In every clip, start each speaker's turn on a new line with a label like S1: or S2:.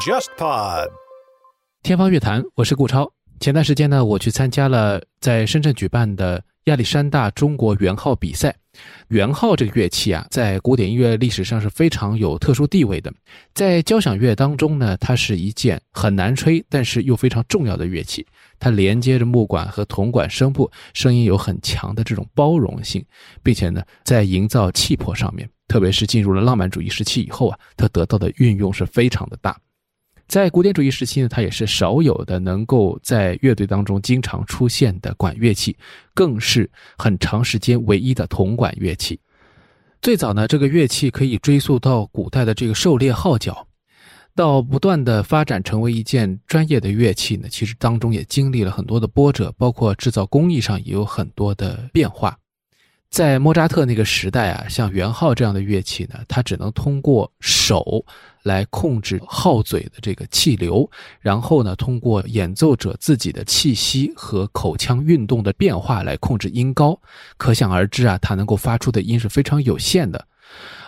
S1: JustPod，
S2: 天方乐坛，我是顾超。前段时间呢，我去参加了在深圳举办的亚历山大中国圆号比赛。圆号这个乐器啊，在古典音乐历史上是非常有特殊地位的。在交响乐当中呢，它是一件很难吹，但是又非常重要的乐器。它连接着木管和铜管声部，声音有很强的这种包容性，并且呢，在营造气魄上面，特别是进入了浪漫主义时期以后啊，它得到的运用是非常的大。在古典主义时期呢，它也是少有的能够在乐队当中经常出现的管乐器，更是很长时间唯一的铜管乐器。最早呢，这个乐器可以追溯到古代的这个狩猎号角，到不断的发展成为一件专业的乐器呢，其实当中也经历了很多的波折，包括制造工艺上也有很多的变化。在莫扎特那个时代啊，像圆号这样的乐器呢，它只能通过手来控制号嘴的这个气流，然后呢，通过演奏者自己的气息和口腔运动的变化来控制音高。可想而知啊，它能够发出的音是非常有限的。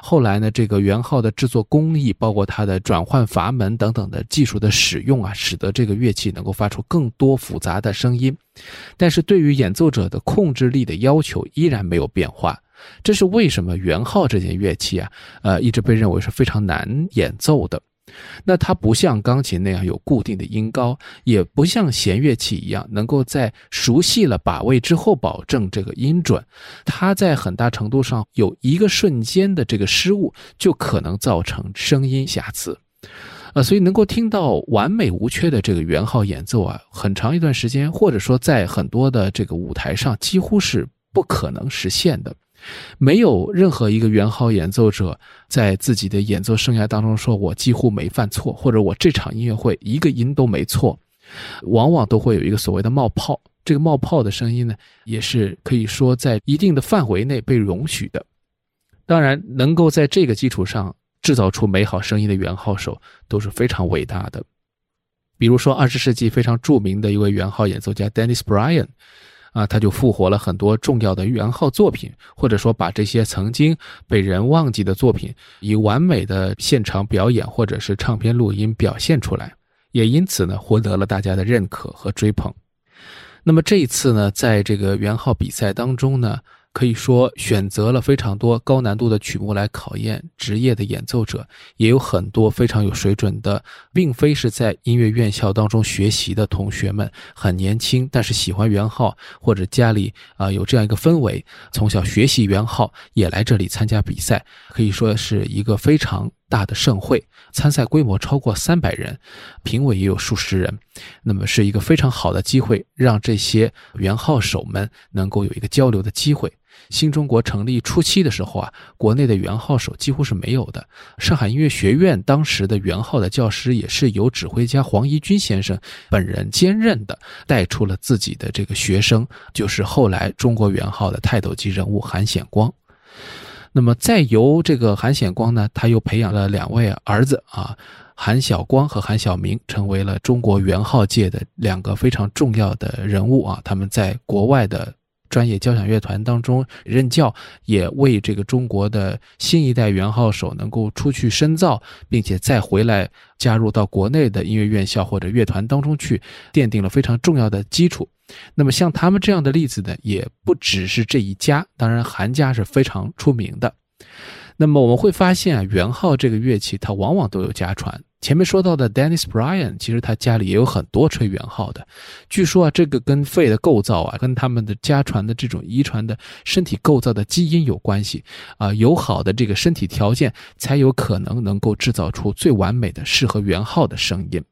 S2: 后来呢，这个圆号的制作工艺，包括它的转换阀门等等的技术的使用啊，使得这个乐器能够发出更多复杂的声音。但是对于演奏者的控制力的要求依然没有变化。这是为什么圆号这件乐器啊，呃，一直被认为是非常难演奏的。那它不像钢琴那样有固定的音高，也不像弦乐器一样能够在熟悉了把位之后保证这个音准。它在很大程度上有一个瞬间的这个失误，就可能造成声音瑕疵。呃，所以能够听到完美无缺的这个圆号演奏啊，很长一段时间，或者说在很多的这个舞台上，几乎是不可能实现的。没有任何一个圆号演奏者在自己的演奏生涯当中说：“我几乎没犯错，或者我这场音乐会一个音都没错。”往往都会有一个所谓的冒泡。这个冒泡的声音呢，也是可以说在一定的范围内被容许的。当然，能够在这个基础上制造出美好声音的圆号手都是非常伟大的。比如说，二十世纪非常著名的一位圆号演奏家 Dennis Bryan。啊，他就复活了很多重要的元号作品，或者说把这些曾经被人忘记的作品，以完美的现场表演或者是唱片录音表现出来，也因此呢，获得了大家的认可和追捧。那么这一次呢，在这个元号比赛当中呢。可以说选择了非常多高难度的曲目来考验职业的演奏者，也有很多非常有水准的，并非是在音乐院校当中学习的同学们，很年轻，但是喜欢圆号或者家里啊有这样一个氛围，从小学习圆号也来这里参加比赛，可以说是一个非常大的盛会，参赛规模超过三百人，评委也有数十人，那么是一个非常好的机会，让这些元号手们能够有一个交流的机会。新中国成立初期的时候啊，国内的元号手几乎是没有的。上海音乐学院当时的元号的教师也是由指挥家黄怡君先生本人兼任的，带出了自己的这个学生，就是后来中国元号的泰斗级人物韩显光。那么再由这个韩显光呢，他又培养了两位儿子啊，韩晓光和韩晓明，成为了中国元昊界的两个非常重要的人物啊。他们在国外的。专业交响乐团当中任教，也为这个中国的新一代元号手能够出去深造，并且再回来加入到国内的音乐院校或者乐团当中去，奠定了非常重要的基础。那么像他们这样的例子呢，也不只是这一家，当然韩家是非常出名的。那么我们会发现啊，圆号这个乐器它往往都有家传。前面说到的 Dennis Bryan，其实他家里也有很多吹圆号的。据说啊，这个跟肺的构造啊，跟他们的家传的这种遗传的身体构造的基因有关系啊。有好的这个身体条件，才有可能能够制造出最完美的适合圆号的声音。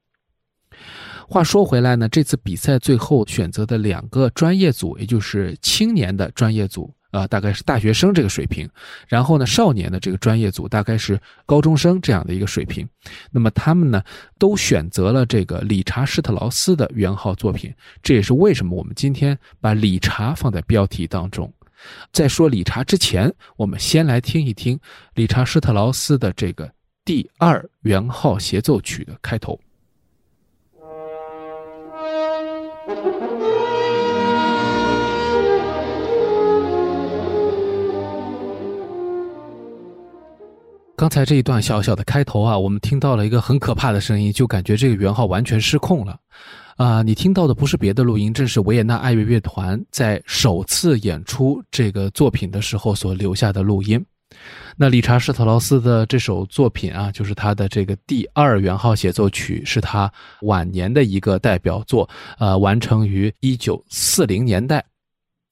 S2: 话说回来呢，这次比赛最后选择的两个专业组，也就是青年的专业组。啊，大概是大学生这个水平，然后呢，少年的这个专业组大概是高中生这样的一个水平。那么他们呢，都选择了这个理查施特劳斯的圆号作品。这也是为什么我们今天把理查放在标题当中。在说理查之前，我们先来听一听理查施特劳斯的这个第二圆号协奏曲的开头。刚才这一段小小的开头啊，我们听到了一个很可怕的声音，就感觉这个圆号完全失控了。啊，你听到的不是别的录音，正是维也纳爱乐乐团在首次演出这个作品的时候所留下的录音。那理查施特劳斯的这首作品啊，就是他的这个第二圆号协奏曲，是他晚年的一个代表作，呃，完成于一九四零年代。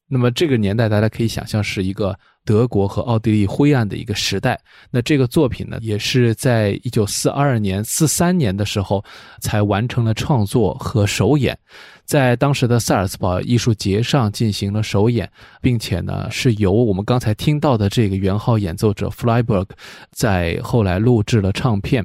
S2: 那么这个年代，大家可以想象是一个德国和奥地利灰暗的一个时代。那这个作品呢，也是在一九四二年、四三年的时候才完成了创作和首演。在当时的萨尔茨堡艺术节上进行了首演，并且呢是由我们刚才听到的这个圆号演奏者 Flyberg 在后来录制了唱片。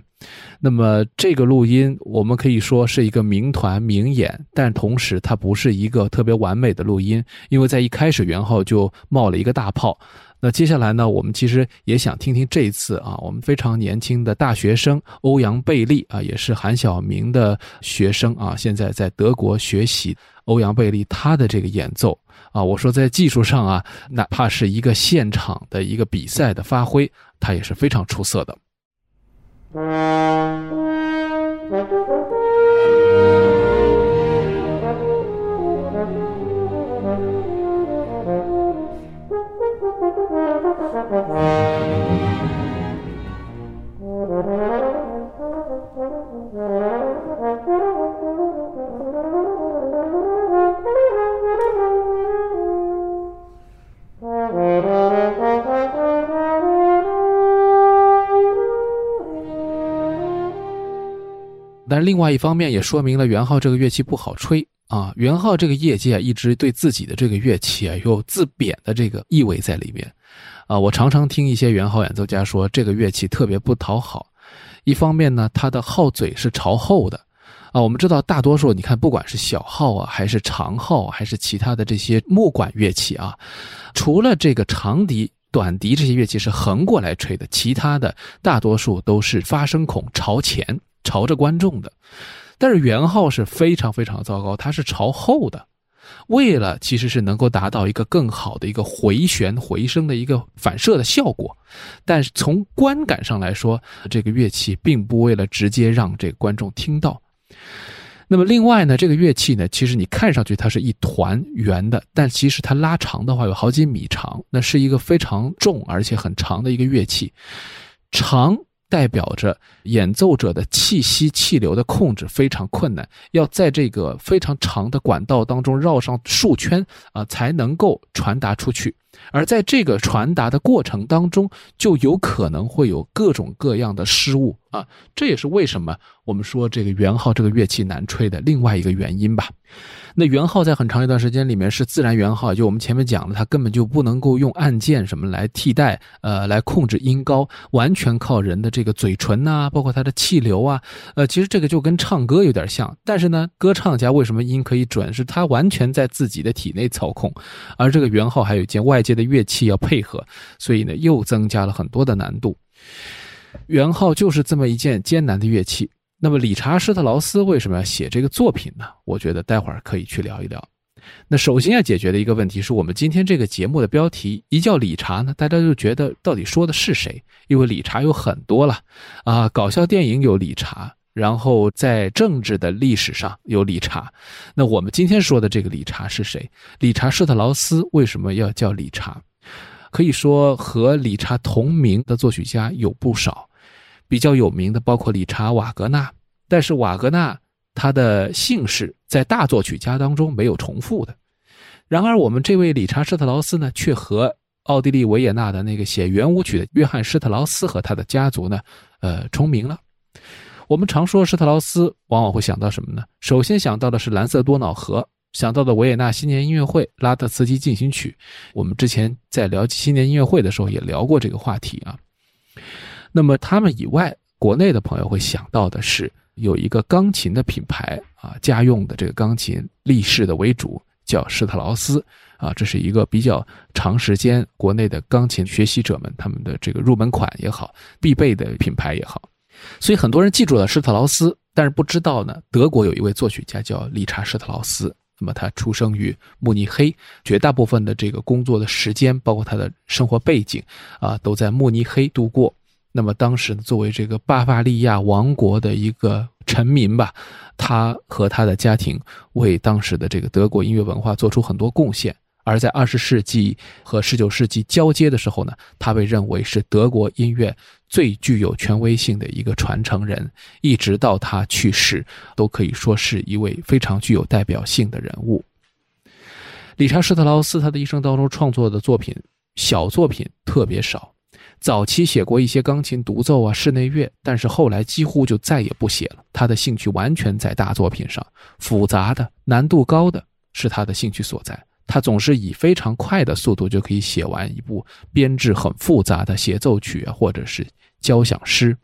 S2: 那么这个录音我们可以说是一个名团名演，但同时它不是一个特别完美的录音，因为在一开始圆号就冒了一个大泡。那接下来呢，我们其实也想听听这一次啊，我们非常年轻的大学生欧阳贝利啊，也是韩晓明的学生啊，现在在德国学习。欧阳贝利他的这个演奏啊，我说在技术上啊，哪怕是一个现场的一个比赛的发挥，他也是非常出色的。但另外一方面也说明了圆号这个乐器不好吹啊。圆号这个业界一直对自己的这个乐器啊有自贬的这个意味在里面，啊，我常常听一些圆号演奏家说这个乐器特别不讨好。一方面呢，它的号嘴是朝后的，啊，我们知道大多数你看不管是小号啊，还是长号，还是其他的这些木管乐器啊，除了这个长笛、短笛这些乐器是横过来吹的，其他的大多数都是发声孔朝前。朝着观众的，但是圆号是非常非常糟糕，它是朝后的，为了其实是能够达到一个更好的一个回旋回声的一个反射的效果，但是从观感上来说，这个乐器并不为了直接让这个观众听到。那么另外呢，这个乐器呢，其实你看上去它是一团圆的，但其实它拉长的话有好几米长，那是一个非常重而且很长的一个乐器，长。代表着演奏者的气息气流的控制非常困难，要在这个非常长的管道当中绕上数圈啊，才能够传达出去。而在这个传达的过程当中，就有可能会有各种各样的失误啊，这也是为什么我们说这个圆号这个乐器难吹的另外一个原因吧。那圆号在很长一段时间里面是自然圆号，就我们前面讲的，它根本就不能够用按键什么来替代，呃，来控制音高，完全靠人的这个嘴唇呐，包括它的气流啊，呃，其实这个就跟唱歌有点像。但是呢，歌唱家为什么音可以准，是他完全在自己的体内操控，而这个圆号还有一件外界的乐器要配合，所以呢，又增加了很多的难度。圆号就是这么一件艰难的乐器。那么理查施特劳斯为什么要写这个作品呢？我觉得待会儿可以去聊一聊。那首先要解决的一个问题是我们今天这个节目的标题一叫理查呢，大家就觉得到底说的是谁？因为理查有很多了啊，搞笑电影有理查，然后在政治的历史上有理查。那我们今天说的这个理查是谁？理查施特劳斯为什么要叫理查？可以说和理查同名的作曲家有不少。比较有名的包括理查·瓦格纳，但是瓦格纳他的姓氏在大作曲家当中没有重复的。然而，我们这位理查·施特劳斯呢，却和奥地利维也纳的那个写圆舞曲的约翰·施特劳斯和他的家族呢，呃，重名了。我们常说施特劳斯，往往会想到什么呢？首先想到的是蓝色多瑙河，想到的维也纳新年音乐会《拉特茨基进行曲》。我们之前在聊新年音乐会的时候也聊过这个话题啊。那么他们以外，国内的朋友会想到的是有一个钢琴的品牌啊，家用的这个钢琴立式的为主，叫施特劳斯啊，这是一个比较长时间国内的钢琴学习者们他们的这个入门款也好，必备的品牌也好，所以很多人记住了施特劳斯，但是不知道呢，德国有一位作曲家叫理查施特劳斯，那么他出生于慕尼黑，绝大部分的这个工作的时间，包括他的生活背景啊，都在慕尼黑度过。那么当时作为这个巴伐利亚王国的一个臣民吧，他和他的家庭为当时的这个德国音乐文化做出很多贡献。而在二十世纪和十九世纪交接的时候呢，他被认为是德国音乐最具有权威性的一个传承人，一直到他去世，都可以说是一位非常具有代表性的人物。理查施特劳斯他的一生当中创作的作品小作品特别少。早期写过一些钢琴独奏啊、室内乐，但是后来几乎就再也不写了。他的兴趣完全在大作品上，复杂的、难度高的是他的兴趣所在。他总是以非常快的速度就可以写完一部编制很复杂的协奏曲，或者是交响诗。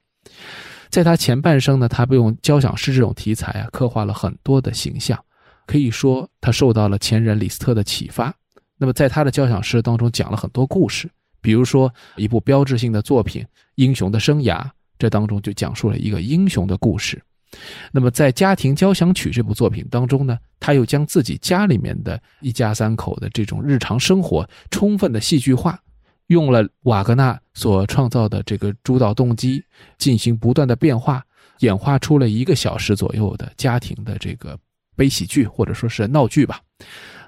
S2: 在他前半生呢，他用交响诗这种题材啊，刻画了很多的形象，可以说他受到了前人李斯特的启发。那么在他的交响诗当中讲了很多故事。比如说，一部标志性的作品《英雄的生涯》，这当中就讲述了一个英雄的故事。那么，在《家庭交响曲》这部作品当中呢，他又将自己家里面的一家三口的这种日常生活充分的戏剧化，用了瓦格纳所创造的这个主导动机进行不断的变化，演化出了一个小时左右的家庭的这个悲喜剧或者说是闹剧吧。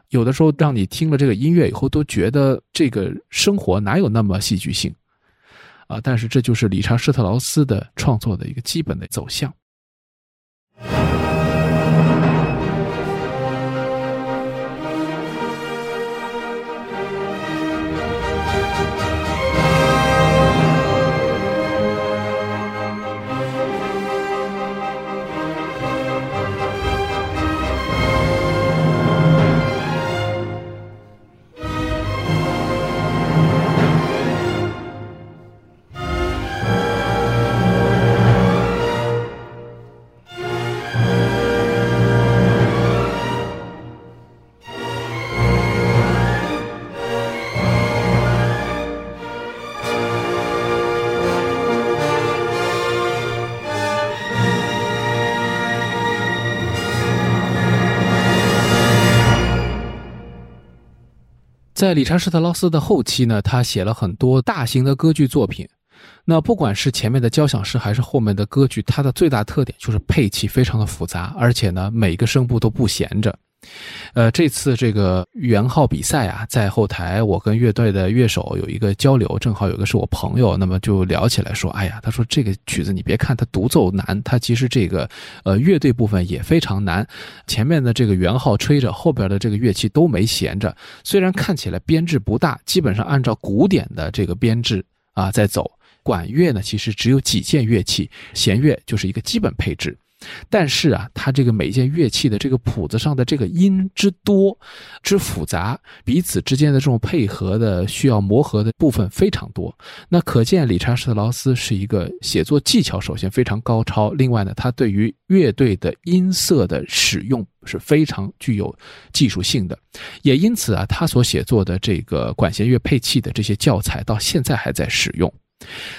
S2: 有的时候，让你听了这个音乐以后，都觉得这个生活哪有那么戏剧性，啊！但是这就是理查施特劳斯的创作的一个基本的走向。在理查施特劳斯的后期呢，他写了很多大型的歌剧作品。那不管是前面的交响诗还是后面的歌剧，它的最大特点就是配器非常的复杂，而且呢，每个声部都不闲着。呃，这次这个圆号比赛啊，在后台我跟乐队的乐手有一个交流，正好有个是我朋友，那么就聊起来说，哎呀，他说这个曲子你别看它独奏难，它其实这个呃乐队部分也非常难。前面的这个圆号吹着，后边的这个乐器都没闲着。虽然看起来编制不大，基本上按照古典的这个编制啊在走。管乐呢，其实只有几件乐器，弦乐就是一个基本配置。但是啊，它这个每件乐器的这个谱子上的这个音之多、之复杂，彼此之间的这种配合的需要磨合的部分非常多。那可见理查施特劳斯是一个写作技巧首先非常高超，另外呢，他对于乐队的音色的使用是非常具有技术性的。也因此啊，他所写作的这个管弦乐配器的这些教材到现在还在使用。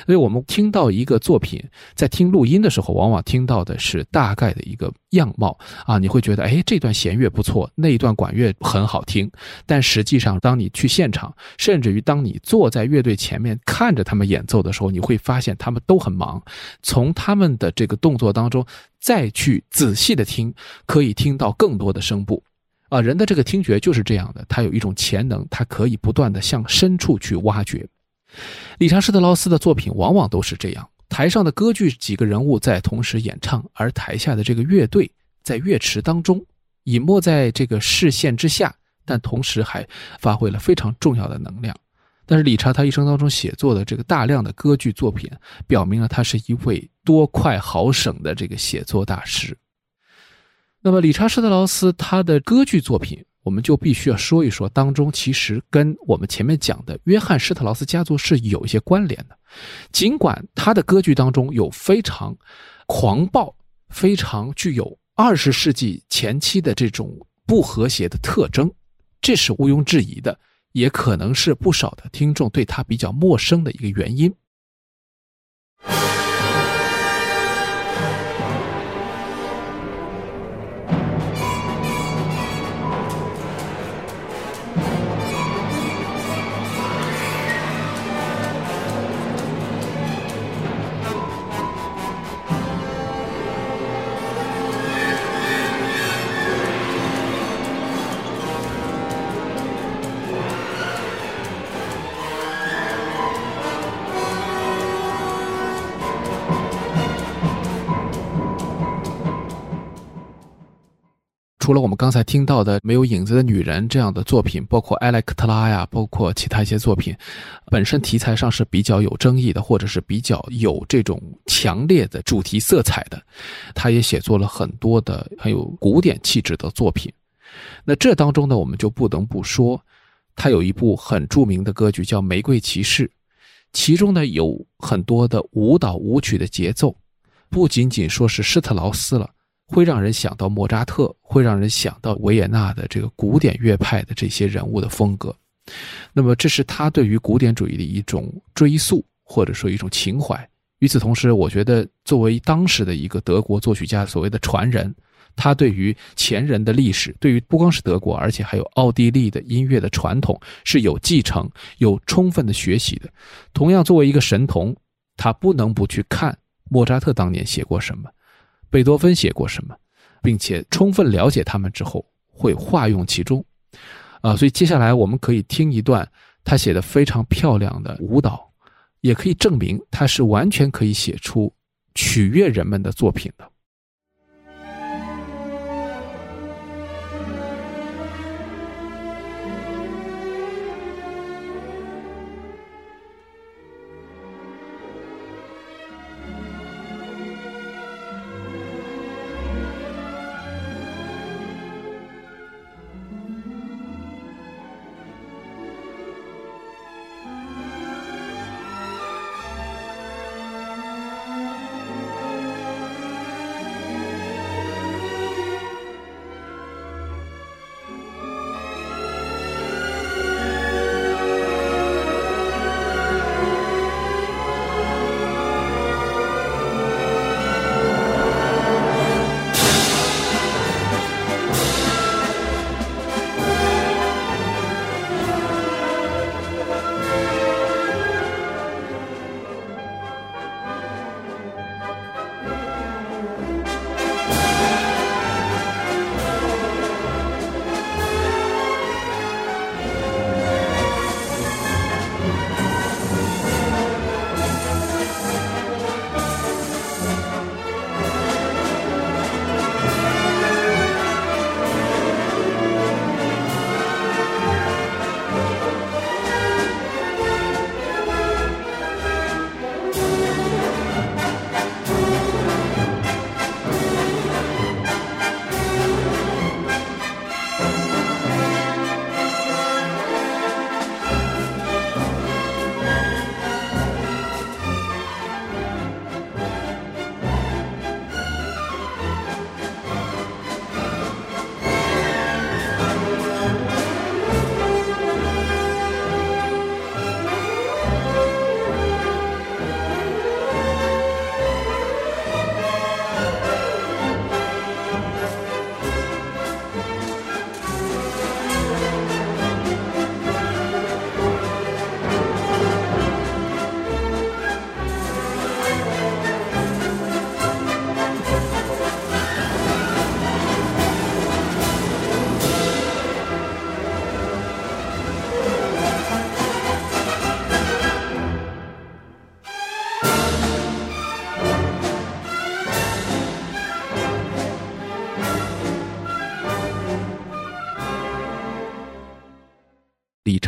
S2: 所以我们听到一个作品，在听录音的时候，往往听到的是大概的一个样貌啊，你会觉得，哎，这段弦乐不错，那一段管乐很好听。但实际上，当你去现场，甚至于当你坐在乐队前面看着他们演奏的时候，你会发现他们都很忙。从他们的这个动作当中再去仔细的听，可以听到更多的声部。啊，人的这个听觉就是这样的，他有一种潜能，他可以不断的向深处去挖掘。理查施特劳斯的作品往往都是这样：台上的歌剧几个人物在同时演唱，而台下的这个乐队在乐池当中隐没在这个视线之下，但同时还发挥了非常重要的能量。但是理查他一生当中写作的这个大量的歌剧作品，表明了他是一位多快好省的这个写作大师。那么理查施特劳斯他的歌剧作品。我们就必须要说一说，当中其实跟我们前面讲的约翰施特劳斯家族是有一些关联的。尽管他的歌剧当中有非常狂暴、非常具有二十世纪前期的这种不和谐的特征，这是毋庸置疑的，也可能是不少的听众对他比较陌生的一个原因。除了我们刚才听到的《没有影子的女人》这样的作品，包括《埃莱克特拉》呀，包括其他一些作品，本身题材上是比较有争议的，或者是比较有这种强烈的主题色彩的。他也写作了很多的很有古典气质的作品。那这当中呢，我们就不得不说，他有一部很著名的歌剧叫《玫瑰骑士》，其中呢有很多的舞蹈舞曲的节奏，不仅仅说是施特劳斯了。会让人想到莫扎特，会让人想到维也纳的这个古典乐派的这些人物的风格。那么，这是他对于古典主义的一种追溯，或者说一种情怀。与此同时，我觉得作为当时的一个德国作曲家，所谓的传人，他对于前人的历史，对于不光是德国，而且还有奥地利的音乐的传统是有继承、有充分的学习的。同样，作为一个神童，他不能不去看莫扎特当年写过什么。贝多芬写过什么，并且充分了解他们之后，会化用其中，啊，所以接下来我们可以听一段他写的非常漂亮的舞蹈，也可以证明他是完全可以写出取悦人们的作品的。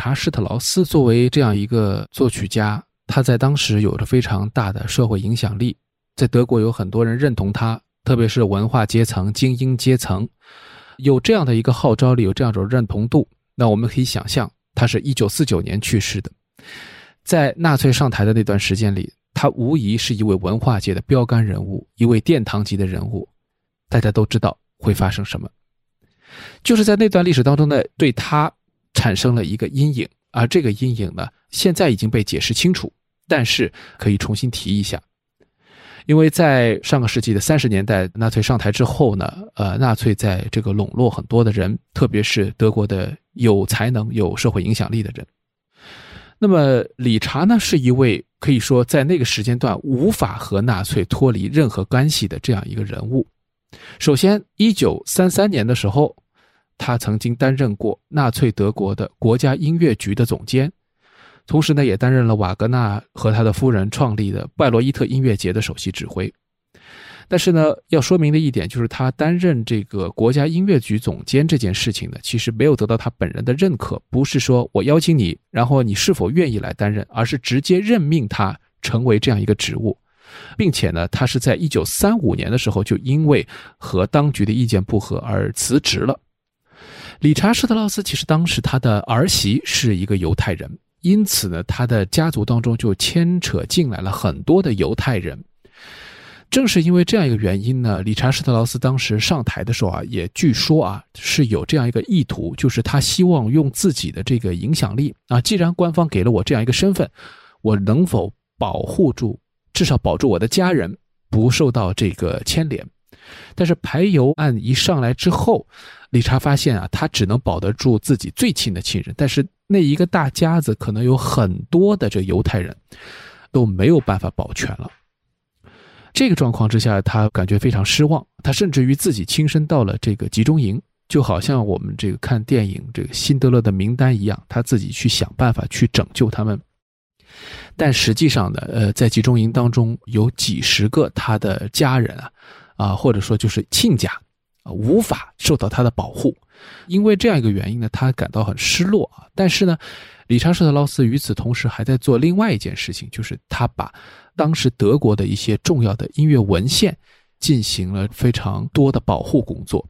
S2: 查施特劳斯作为这样一个作曲家，他在当时有着非常大的社会影响力，在德国有很多人认同他，特别是文化阶层、精英阶层，有这样的一个号召力，有这样一种认同度。那我们可以想象，他是一九四九年去世的，在纳粹上台的那段时间里，他无疑是一位文化界的标杆人物，一位殿堂级的人物。大家都知道会发生什么，就是在那段历史当中呢，对他。产生了一个阴影，而这个阴影呢，现在已经被解释清楚，但是可以重新提一下，因为在上个世纪的三十年代，纳粹上台之后呢，呃，纳粹在这个笼络很多的人，特别是德国的有才能、有社会影响力的人。那么，理查呢，是一位可以说在那个时间段无法和纳粹脱离任何关系的这样一个人物。首先，一九三三年的时候。他曾经担任过纳粹德国的国家音乐局的总监，同时呢，也担任了瓦格纳和他的夫人创立的拜罗伊特音乐节的首席指挥。但是呢，要说明的一点就是，他担任这个国家音乐局总监这件事情呢，其实没有得到他本人的认可。不是说我邀请你，然后你是否愿意来担任，而是直接任命他成为这样一个职务，并且呢，他是在一九三五年的时候就因为和当局的意见不合而辞职了。理查施特劳斯其实当时他的儿媳是一个犹太人，因此呢，他的家族当中就牵扯进来了很多的犹太人。正是因为这样一个原因呢，理查施特劳斯当时上台的时候啊，也据说啊是有这样一个意图，就是他希望用自己的这个影响力啊，既然官方给了我这样一个身份，我能否保护住，至少保住我的家人不受到这个牵连？但是排犹案一上来之后，理查发现啊，他只能保得住自己最亲的亲人，但是那一个大家子可能有很多的这犹太人，都没有办法保全了。这个状况之下，他感觉非常失望。他甚至于自己亲身到了这个集中营，就好像我们这个看电影这个《辛德勒的名单》一样，他自己去想办法去拯救他们。但实际上呢，呃，在集中营当中有几十个他的家人啊，啊，或者说就是亲家，无法受到他的保护。因为这样一个原因呢，他感到很失落啊。但是呢，理查施特劳斯与此同时还在做另外一件事情，就是他把。当时德国的一些重要的音乐文献进行了非常多的保护工作，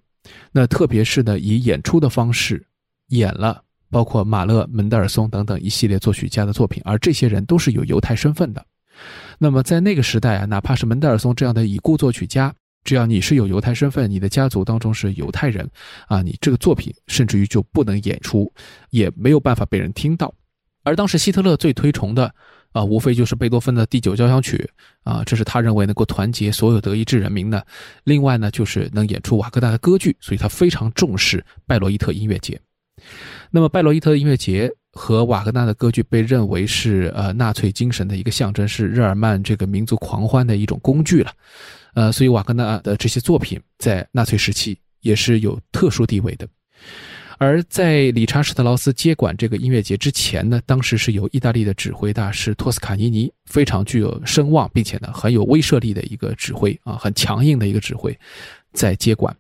S2: 那特别是呢以演出的方式演了包括马勒、门德尔松等等一系列作曲家的作品，而这些人都是有犹太身份的。那么在那个时代啊，哪怕是门德尔松这样的已故作曲家，只要你是有犹太身份，你的家族当中是犹太人啊，你这个作品甚至于就不能演出，也没有办法被人听到。而当时希特勒最推崇的。啊，无非就是贝多芬的第九交响曲啊，这是他认为能够团结所有德意志人民的。另外呢，就是能演出瓦格纳的歌剧，所以他非常重视拜罗伊特音乐节。那么，拜罗伊特音乐节和瓦格纳的歌剧被认为是呃纳粹精神的一个象征，是日耳曼这个民族狂欢的一种工具了。呃，所以瓦格纳的这些作品在纳粹时期也是有特殊地位的。而在理查史特劳斯接管这个音乐节之前呢，当时是由意大利的指挥大师托斯卡尼尼非常具有声望，并且呢很有威慑力的一个指挥啊，很强硬的一个指挥，在接管。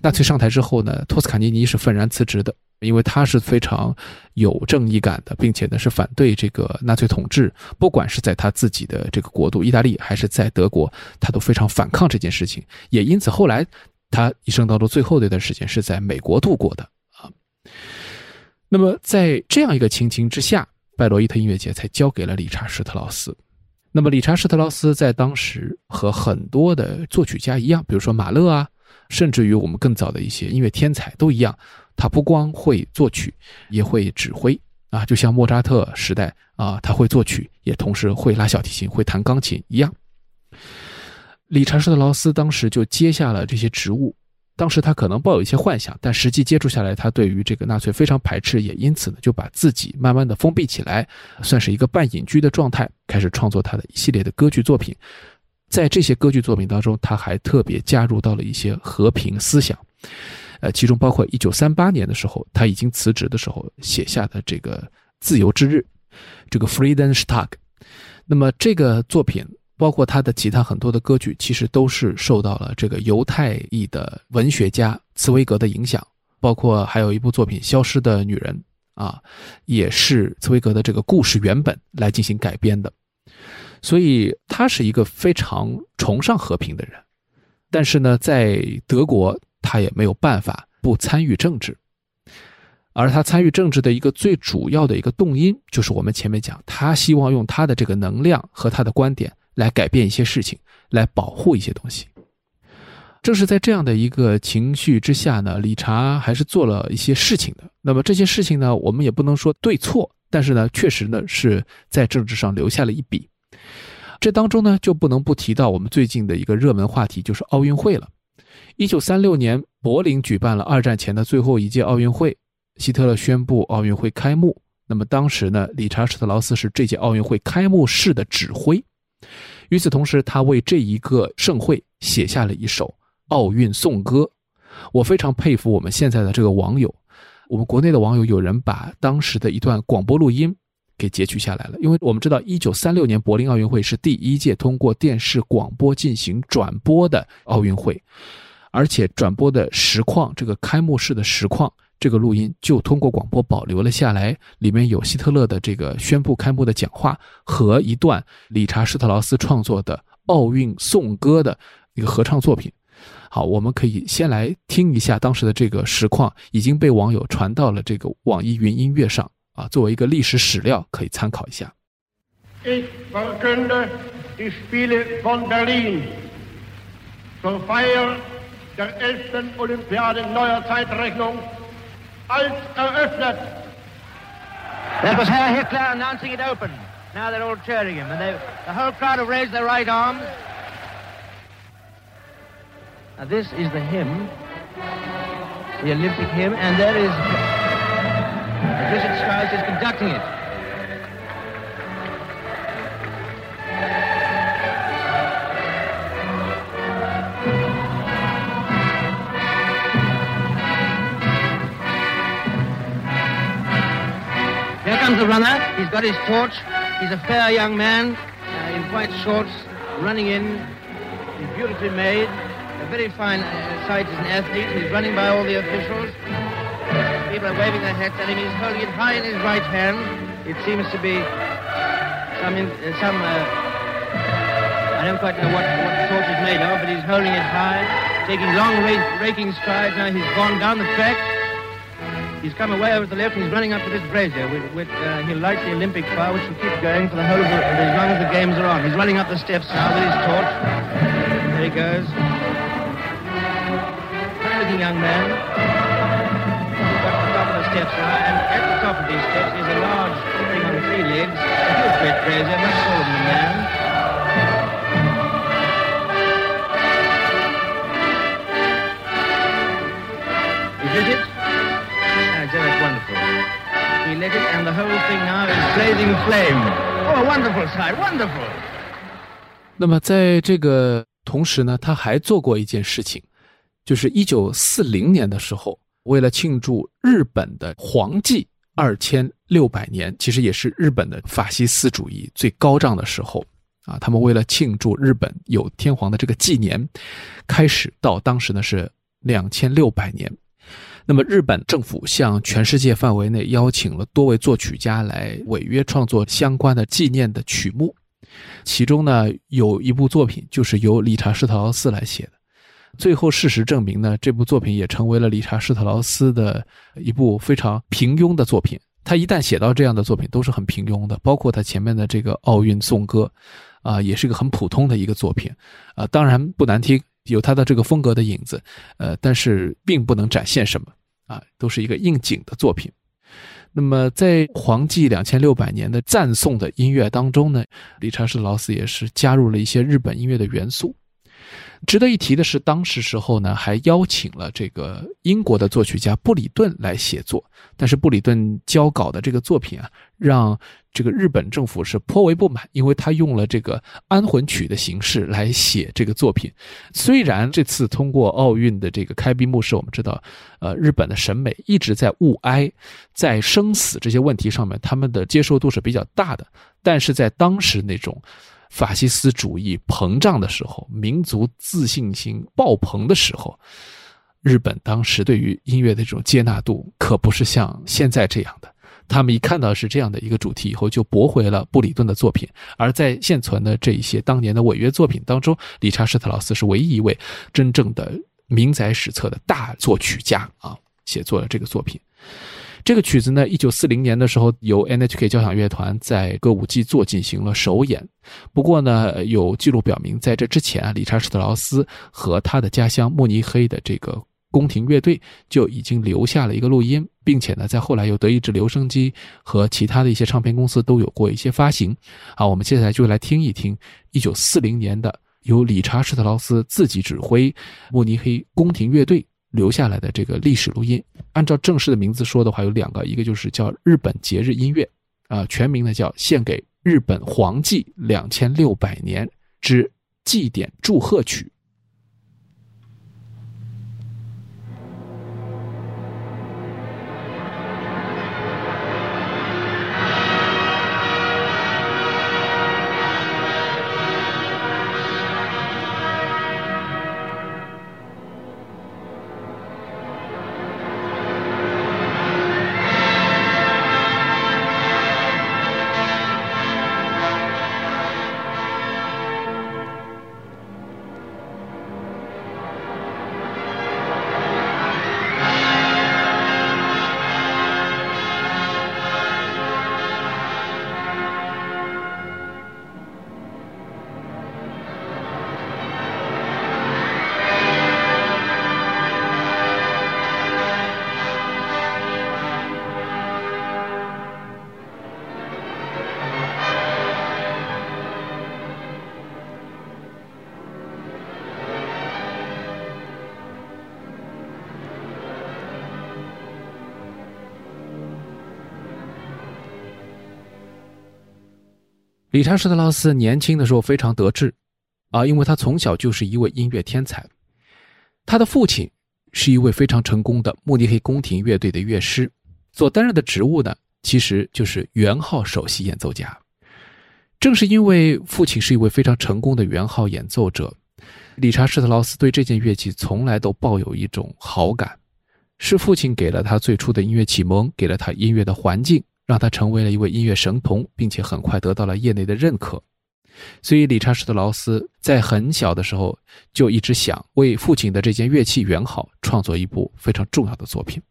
S2: 纳粹上台之后呢，托斯卡尼尼是愤然辞职的，因为他是非常有正义感的，并且呢是反对这个纳粹统治，不管是在他自己的这个国度意大利，还是在德国，他都非常反抗这件事情。也因此，后来他一生当中最后的一段时间是在美国度过的啊。那么，在这样一个情形之下，拜罗伊特音乐节才交给了理查施特劳斯。那么，理查施特劳斯在当时和很多的作曲家一样，比如说马勒啊，甚至于我们更早的一些音乐天才都一样，他不光会作曲，也会指挥啊，就像莫扎特时代啊，他会作曲，也同时会拉小提琴，会弹钢琴一样。理查施特劳斯当时就接下了这些职务。当时他可能抱有一些幻想，但实际接触下来，他对于这个纳粹非常排斥，也因此呢，就把自己慢慢的封闭起来，算是一个半隐居的状态，开始创作他的一系列的歌剧作品。在这些歌剧作品当中，他还特别加入到了一些和平思想，呃，其中包括一九三八年的时候，他已经辞职的时候写下的这个《自由之日》，这个 Friedenstag。那么这个作品。包括他的其他很多的歌剧，其实都是受到了这个犹太裔的文学家茨威格的影响。包括还有一部作品《消失的女人》，啊，也是茨威格的这个故事原本来进行改编的。所以他是一个非常崇尚和平的人，但是呢，在德国他也没有办法不参与政治。而他参与政治的一个最主要的一个动因，就是我们前面讲，他希望用他的这个能量和他的观点。来改变一些事情，来保护一些东西。正是在这样的一个情绪之下呢，理查还是做了一些事情的。那么这些事情呢，我们也不能说对错，但是呢，确实呢是在政治上留下了一笔。这当中呢，就不能不提到我们最近的一个热门话题，就是奥运会了。一九三六年，柏林举办了二战前的最后一届奥运会，希特勒宣布奥运会开幕。那么当时呢，理查施特劳斯是这届奥运会开幕式的指挥。与此同时，他为这一个盛会写下了一首奥运颂歌。我非常佩服我们现在的这个网友，我们国内的网友有人把当时的一段广播录音给截取下来了。因为我们知道，一九三六年柏林奥运会是第一届通过电视广播进行转播的奥运会，而且转播的实况，这个开幕式的实况，这个录音就通过广播保留了下来，里面有希特勒的这个宣布开幕的讲话和一段理查施特劳斯创作的奥运颂歌的一个合唱作品。好，我们可以先来听一下当时的这个实况，已经被网友传到了这个网易云音乐上啊，作为一个历史史料可以参考一下。
S3: Ich verkünde die Spiele von Berlin zur Feier der 11. Olympiade neuer Zeitrechnung als eröffnet.
S4: That was Herr Hitler announcing it open. Now they're all cheering him, and they, the whole crowd have raised their right arms. Now this is the hymn, the Olympic hymn, and there is Richard Strauss is conducting it. Here comes the runner. He's got his torch. He's a fair young man uh, in white shorts, running in. He's beautifully made. A very fine uh, sight as an athlete. He's running by all the officials. People are waving their hats at him. He's holding it high in his right hand. It seems to be some in, uh, some. Uh, I don't quite know what, what the torch is made of, but he's holding it high, taking long ra- raking strides. Now he's gone down the track. He's come away over to the left he's running up to this brazier. With, with, uh, he'll light the Olympic fire, which will keep going for the whole of the, as long as the games are on. He's running up the steps now with his torch. There he goes. Funny-looking young man. He's got to the top of the steps now, and at the top of these steps is a large thing on three legs, a huge great brazier, much taller than the man. He lit it. Ah, Joe, it's wonderful. He lit it, and the whole thing now is blazing flame. Oh, a wonderful sight, wonderful.
S2: 那么在这个同时呢，他还做过一件事情，就是一九四零年的时候，为了庆祝日本的皇纪二千六百年，其实也是日本的法西斯主义最高涨的时候啊。他们为了庆祝日本有天皇的这个纪年，开始到当时呢是两千六百年。那么日本政府向全世界范围内邀请了多位作曲家来违约创作相关的纪念的曲目。其中呢，有一部作品就是由理查施特劳斯来写的。最后事实证明呢，这部作品也成为了理查施特劳斯的一部非常平庸的作品。他一旦写到这样的作品，都是很平庸的，包括他前面的这个奥运颂歌，啊，也是个很普通的一个作品，啊，当然不难听，有他的这个风格的影子，呃，但是并不能展现什么，啊，都是一个应景的作品。那么，在黄纪两千六百年的赞颂的音乐当中呢，理查施特劳斯也是加入了一些日本音乐的元素。值得一提的是，当时时候呢，还邀请了这个英国的作曲家布里顿来写作，但是布里顿交稿的这个作品啊，让这个日本政府是颇为不满，因为他用了这个安魂曲的形式来写这个作品。虽然这次通过奥运的这个开闭幕式，我们知道，呃，日本的审美一直在物哀，在生死这些问题上面，他们的接受度是比较大的，但是在当时那种。法西斯主义膨胀的时候，民族自信心爆棚的时候，日本当时对于音乐的这种接纳度可不是像现在这样的。他们一看到是这样的一个主题以后，就驳回了布里顿的作品。而在现存的这一些当年的违约作品当中，理查施特劳斯是唯一一位真正的名载史册的大作曲家啊，写作了这个作品。这个曲子呢，一九四零年的时候，由 NHK 交响乐团在歌舞伎座进行了首演。不过呢，有记录表明，在这之前啊，理查施特劳斯和他的家乡慕尼黑的这个宫廷乐队就已经留下了一个录音，并且呢，在后来由德意志留声机和其他的一些唱片公司都有过一些发行。好，我们接下来就来听一听一九四零年的由理查施特劳斯自己指挥慕尼黑宫廷乐队。留下来的这个历史录音，按照正式的名字说的话，有两个，一个就是叫日本节日音乐，啊，全名呢叫献给日本皇纪两千六百年之祭典祝贺曲。理查施特劳斯年轻的时候非常得志，啊，因为他从小就是一位音乐天才。他的父亲是一位非常成功的慕尼黑宫廷乐队的乐师，所担任的职务呢，其实就是圆号首席演奏家。正是因为父亲是一位非常成功的圆号演奏者，理查施特劳斯对这件乐器从来都抱有一种好感。是父亲给了他最初的音乐启蒙，给了他音乐的环境，让他成为了一位音乐神童，并且很快得到了业内的认可。所以，理查施特劳斯在很小的时候就一直想为父亲的这件乐器圆号创作一部非常重要的作品。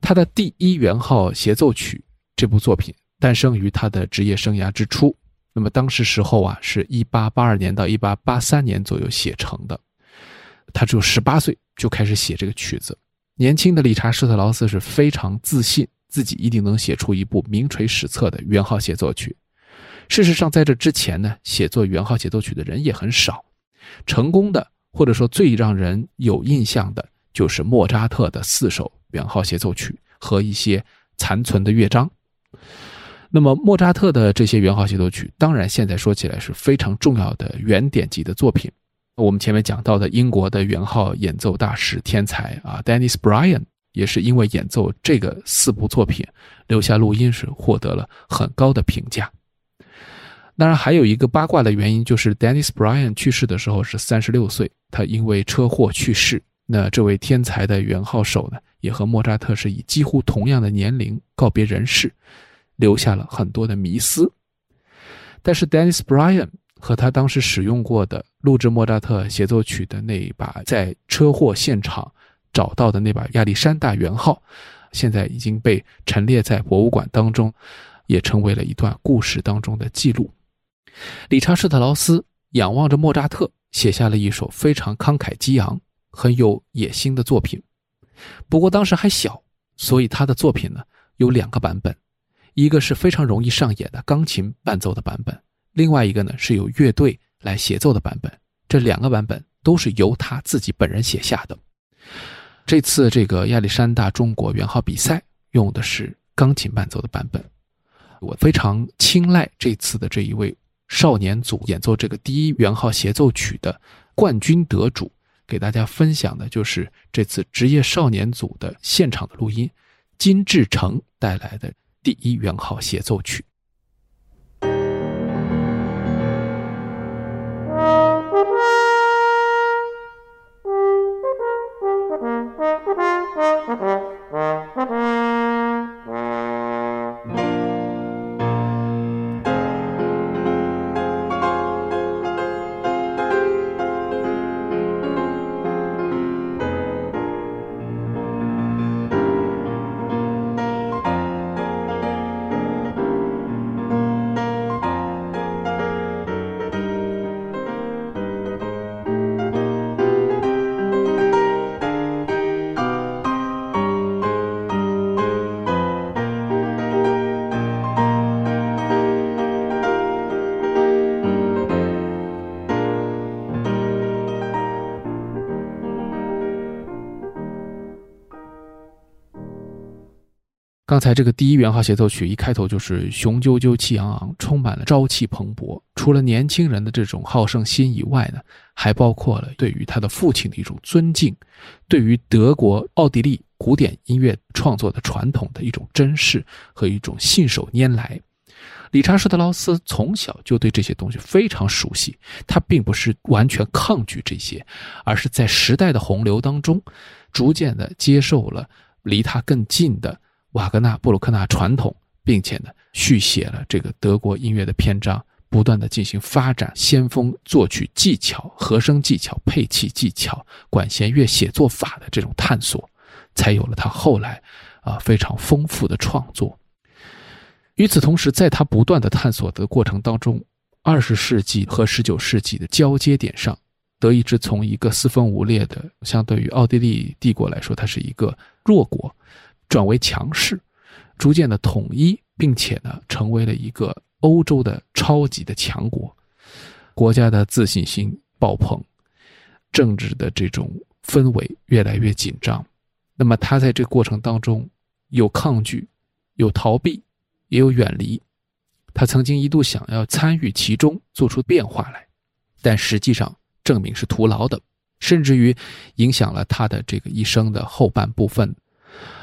S2: 他的第一圆号协奏曲这部作品诞生于他的职业生涯之初。那么当时时候啊，是一八八二年到一八八三年左右写成的。他只有十八岁就开始写这个曲子。年轻的理查施特劳斯是非常自信，自己一定能写出一部名垂史册的圆号协奏曲。事实上，在这之前呢，写作圆号协奏曲的人也很少。成功的，或者说最让人有印象的，就是莫扎特的四首圆号协奏曲和一些残存的乐章。那么，莫扎特的这些圆号协奏曲，当然现在说起来是非常重要的原典级的作品。我们前面讲到的英国的圆号演奏大师天才啊，Dennis Bryan 也是因为演奏这个四部作品留下录音时获得了很高的评价。当然，还有一个八卦的原因就是 Dennis Bryan 去世的时候是三十六岁，他因为车祸去世。那这位天才的圆号手呢，也和莫扎特是以几乎同样的年龄告别人世，留下了很多的迷思。但是 Dennis Bryan。和他当时使用过的录制莫扎特协奏曲的那一把在车祸现场找到的那把亚历山大圆号，现在已经被陈列在博物馆当中，也成为了一段故事当中的记录。理查施特劳斯仰望着莫扎特，写下了一首非常慷慨激昂、很有野心的作品。不过当时还小，所以他的作品呢有两个版本，一个是非常容易上演的钢琴伴奏的版本。另外一个呢是由乐队来协奏的版本，这两个版本都是由他自己本人写下的。这次这个亚历山大中国圆号比赛用的是钢琴伴奏的版本，我非常青睐这次的这一位少年组演奏这个第一圆号协奏曲的冠军得主，给大家分享的就是这次职业少年组的现场的录音，金志成带来的第一圆号协奏曲。Música 刚才这个第一圆号协奏曲一开头就是雄赳赳气昂昂，充满了朝气蓬勃。除了年轻人的这种好胜心以外呢，还包括了对于他的父亲的一种尊敬，对于德国、奥地利古典音乐创作的传统的一种珍视和一种信手拈来。理查施特劳斯从小就对这些东西非常熟悉，他并不是完全抗拒这些，而是在时代的洪流当中，逐渐的接受了离他更近的。瓦格纳、布鲁克纳传统，并且呢，续写了这个德国音乐的篇章，不断的进行发展，先锋作曲技巧、和声技巧、配器技巧、管弦乐写作法的这种探索，才有了他后来啊非常丰富的创作。与此同时，在他不断的探索的过程当中，二十世纪和十九世纪的交接点上，德意志从一个四分五裂的，相对于奥地利帝国来说，它是一个弱国。转为强势，逐渐的统一，并且呢，成为了一个欧洲的超级的强国，国家的自信心爆棚，政治的这种氛围越来越紧张。那么他在这过程当中，有抗拒，有逃避，也有远离。他曾经一度想要参与其中，做出变化来，但实际上证明是徒劳的，甚至于影响了他的这个一生的后半部分。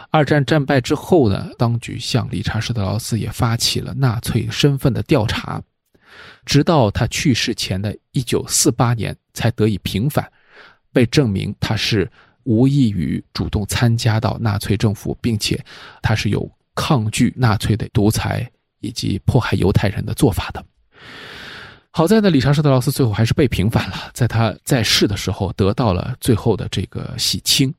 S2: 二战战败之后呢，当局向理查施特劳斯也发起了纳粹身份的调查，直到他去世前的一九四八年才得以平反，被证明他是无异于主动参加到纳粹政府，并且他是有抗拒纳粹的独裁。以及迫害犹太人的做法的。好在呢，理查施特劳斯最后还是被平反了，在他在世的时候得到了最后的这个洗清。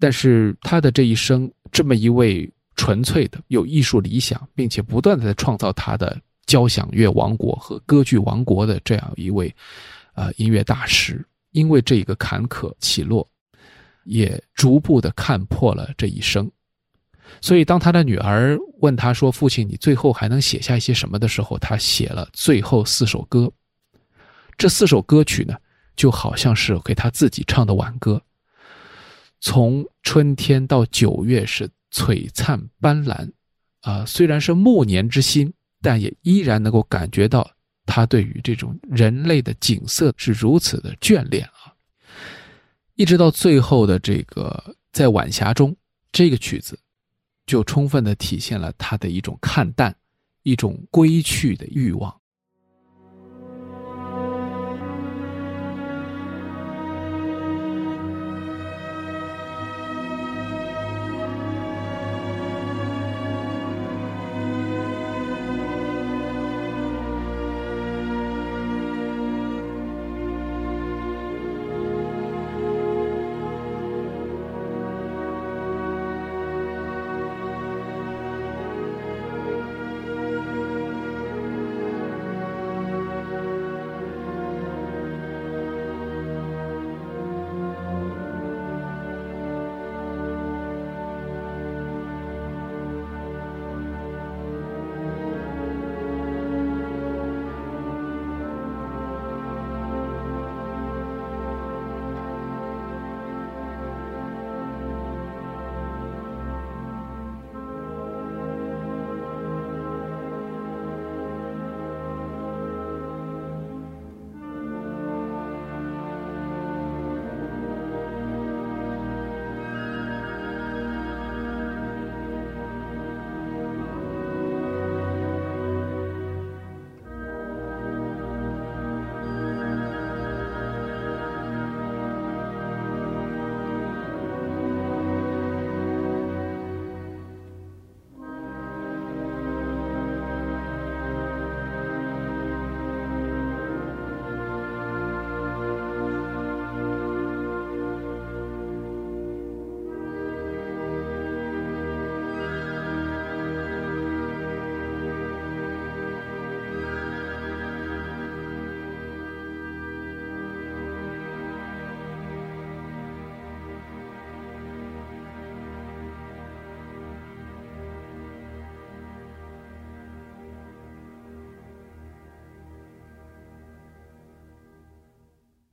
S2: 但是他的这一生，这么一位纯粹的有艺术理想，并且不断的在创造他的交响乐王国和歌剧王国的这样一位，呃，音乐大师，因为这个坎坷起落，也逐步的看破了这一生。所以，当他的女儿问他说：“父亲，你最后还能写下一些什么的时候？”他写了最后四首歌。这四首歌曲呢，就好像是给他自己唱的挽歌。从春天到九月是璀璨斑斓，啊，虽然是暮年之心，但也依然能够感觉到他对于这种人类的景色是如此的眷恋啊。一直到最后的这个在晚霞中，这个曲子。就充分的体现了他的一种看淡，一种归去的欲望。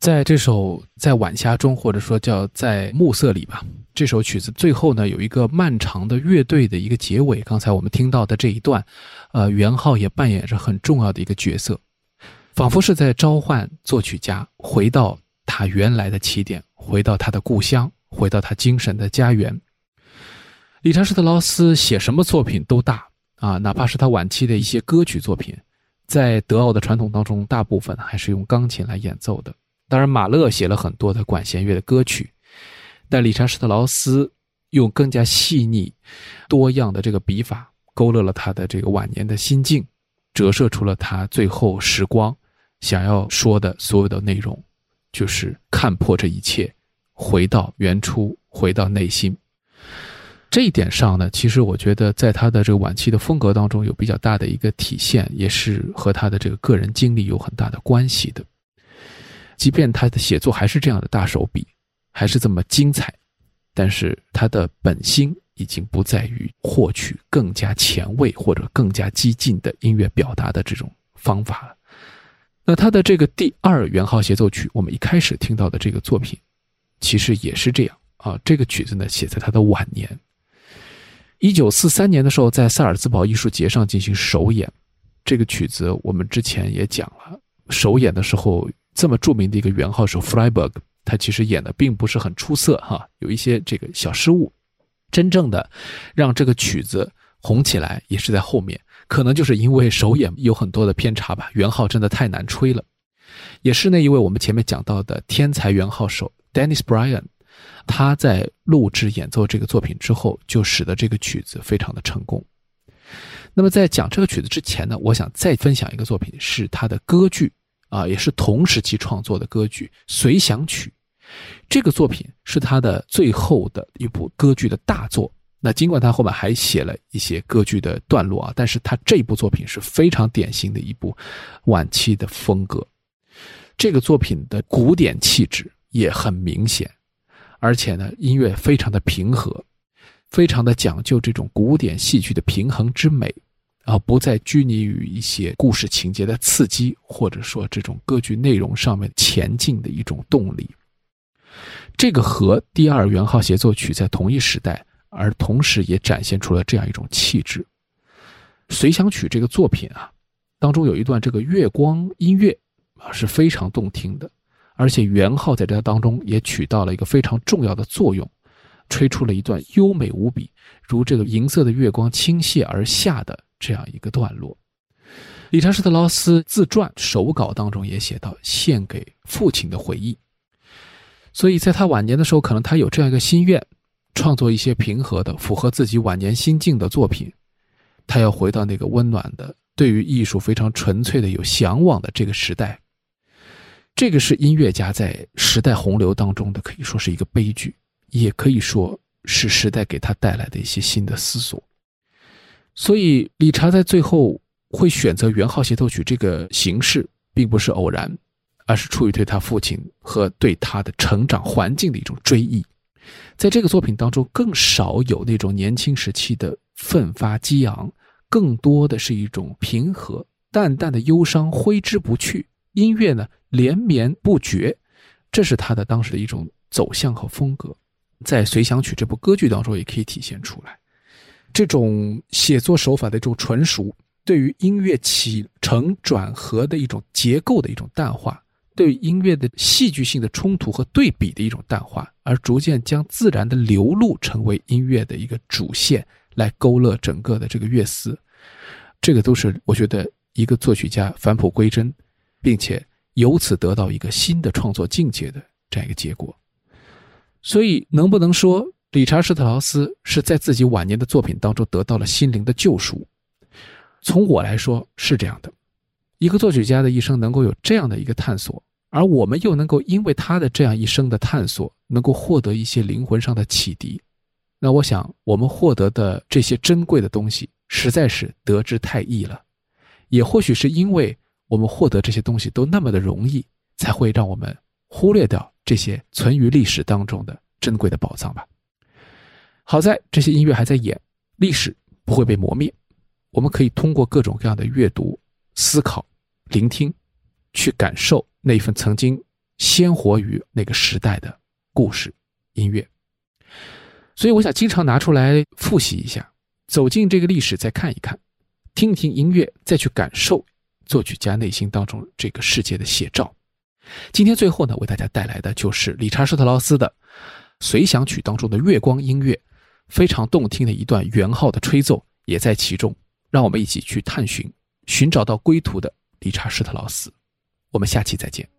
S2: 在这首在晚霞中，或者说叫在暮色里吧，这首曲子最后呢有一个漫长的乐队的一个结尾。刚才我们听到的这一段，呃，元昊也扮演着很重要的一个角色，仿佛是在召唤作曲家回到他原来的起点，回到他的故乡，回到他精神的家园。理查施特劳斯写什么作品都大啊，哪怕是他晚期的一些歌曲作品，在德奥的传统当中，大部分还是用钢琴来演奏的。当然，马勒写了很多的管弦乐的歌曲，但理查施特劳斯用更加细腻、多样的这个笔法，勾勒了他的这个晚年的心境，折射出了他最后时光想要说的所有的内容，就是看破这一切，回到原初，回到内心。这一点上呢，其实我觉得在他的这个晚期的风格当中有比较大的一个体现，也是和他的这个个人经历有很大的关系的。即便他的写作还是这样的大手笔，还是这么精彩，但是他的本心已经不在于获取更加前卫或者更加激进的音乐表达的这种方法了。那他的这个第二圆号协奏曲，我们一开始听到的这个作品，其实也是这样啊。这个曲子呢，写在他的晚年，一九四三年的时候，在萨尔兹堡艺术节上进行首演，这个曲子我们之前也讲了，首演的时候这么著名的一个圆号手 Freiberg，他其实演的并不是很出色哈，有一些这个小失误。真正的让这个曲子红起来，也是在后面，可能就是因为首演有很多的偏差吧。圆号真的太难吹了，也是那一位我们前面讲到的天才圆号手 Dennis Bryan，他在录制演奏这个作品之后，就使得这个曲子非常的成功。那么在讲这个曲子之前呢，我想再分享一个作品，是他的歌剧啊，也是同时期创作的歌剧《随想曲》。这个作品是他的最后的一部歌剧的大作。那尽管他后面还写了一些歌剧的段落啊，但是他这部作品是非常典型的一部晚期的风格。这个作品的古典气质也很明显，而且呢，音乐非常的平和，非常的讲究这种古典戏剧的平衡之美，啊，不再拘泥于一些故事情节的刺激，或者说这种歌剧内容上面前进的一种动力。这个和第二圆号协奏曲在同一时代，而同时也展现出了这样一种气质。随想曲这个作品啊，当中有一段这个月光音乐啊是非常动听的，而且圆号在这当中也起到了一个非常重要的作用，吹出了一段优美无比，如这个银色的月光倾泻而下的这样一个段落。理查施特劳斯自传手稿当中也写到，献给父亲的回忆。所以在他晚年的时候，可能他有这样一个心愿，创作一些平和的、符合自己晚年心境的作品。他要回到那个温暖的、对于艺术非常纯粹的、有向往的这个时代。这个是音乐家在时代洪流当中的，可以说是一个悲剧，也可以说是时代给他带来的一些新的思索。所以，理查在最后会选择圆号协奏曲这个形式，并不是偶然。而是出于对他父亲和对他的成长环境的一种追忆，在这个作品当中，更少有那种年轻时期的奋发激昂，更多的是一种平和、淡淡的忧伤挥之不去。音乐呢连绵不绝，这是他的当时的一种走向和风格，在《随想曲》这部歌剧当中也可以体现出来。这种写作手法的这种纯熟，对于音乐起承转合的一种结构的一种淡化。对音乐的戏剧性的冲突和对比的一种淡化，而逐渐将自然的流露成为音乐的一个主线，来勾勒整个的这个乐思，这个都是我觉得一个作曲家返璞归真，并且由此得到一个新的创作境界的这样一个结果。所以，能不能说理查施特劳斯是在自己晚年的作品当中得到了心灵的救赎？从我来说是这样的，一个作曲家的一生能够有这样的一个探索。而我们又能够因为他的这样一生的探索，能够获得一些灵魂上的启迪，那我想我们获得的这些珍贵的东西，实在是得之太易了。也或许是因为我们获得这些东西都那么的容易，才会让我们忽略掉这些存于历史当中的珍贵的宝藏吧。好在这些音乐还在演，历史不会被磨灭，我们可以通过各种各样的阅读、思考、聆听，去感受。那份曾经鲜活于那个时代的故事音乐，所以我想经常拿出来复习一下，走进这个历史再看一看，听一听音乐，再去感受作曲家内心当中这个世界的写照。今天最后呢，为大家带来的就是理查施特劳斯的随想曲当中的月光音乐，非常动听的一段圆号的吹奏也在其中。让我们一起去探寻，寻找到归途的理查施特劳斯。我们下期再见。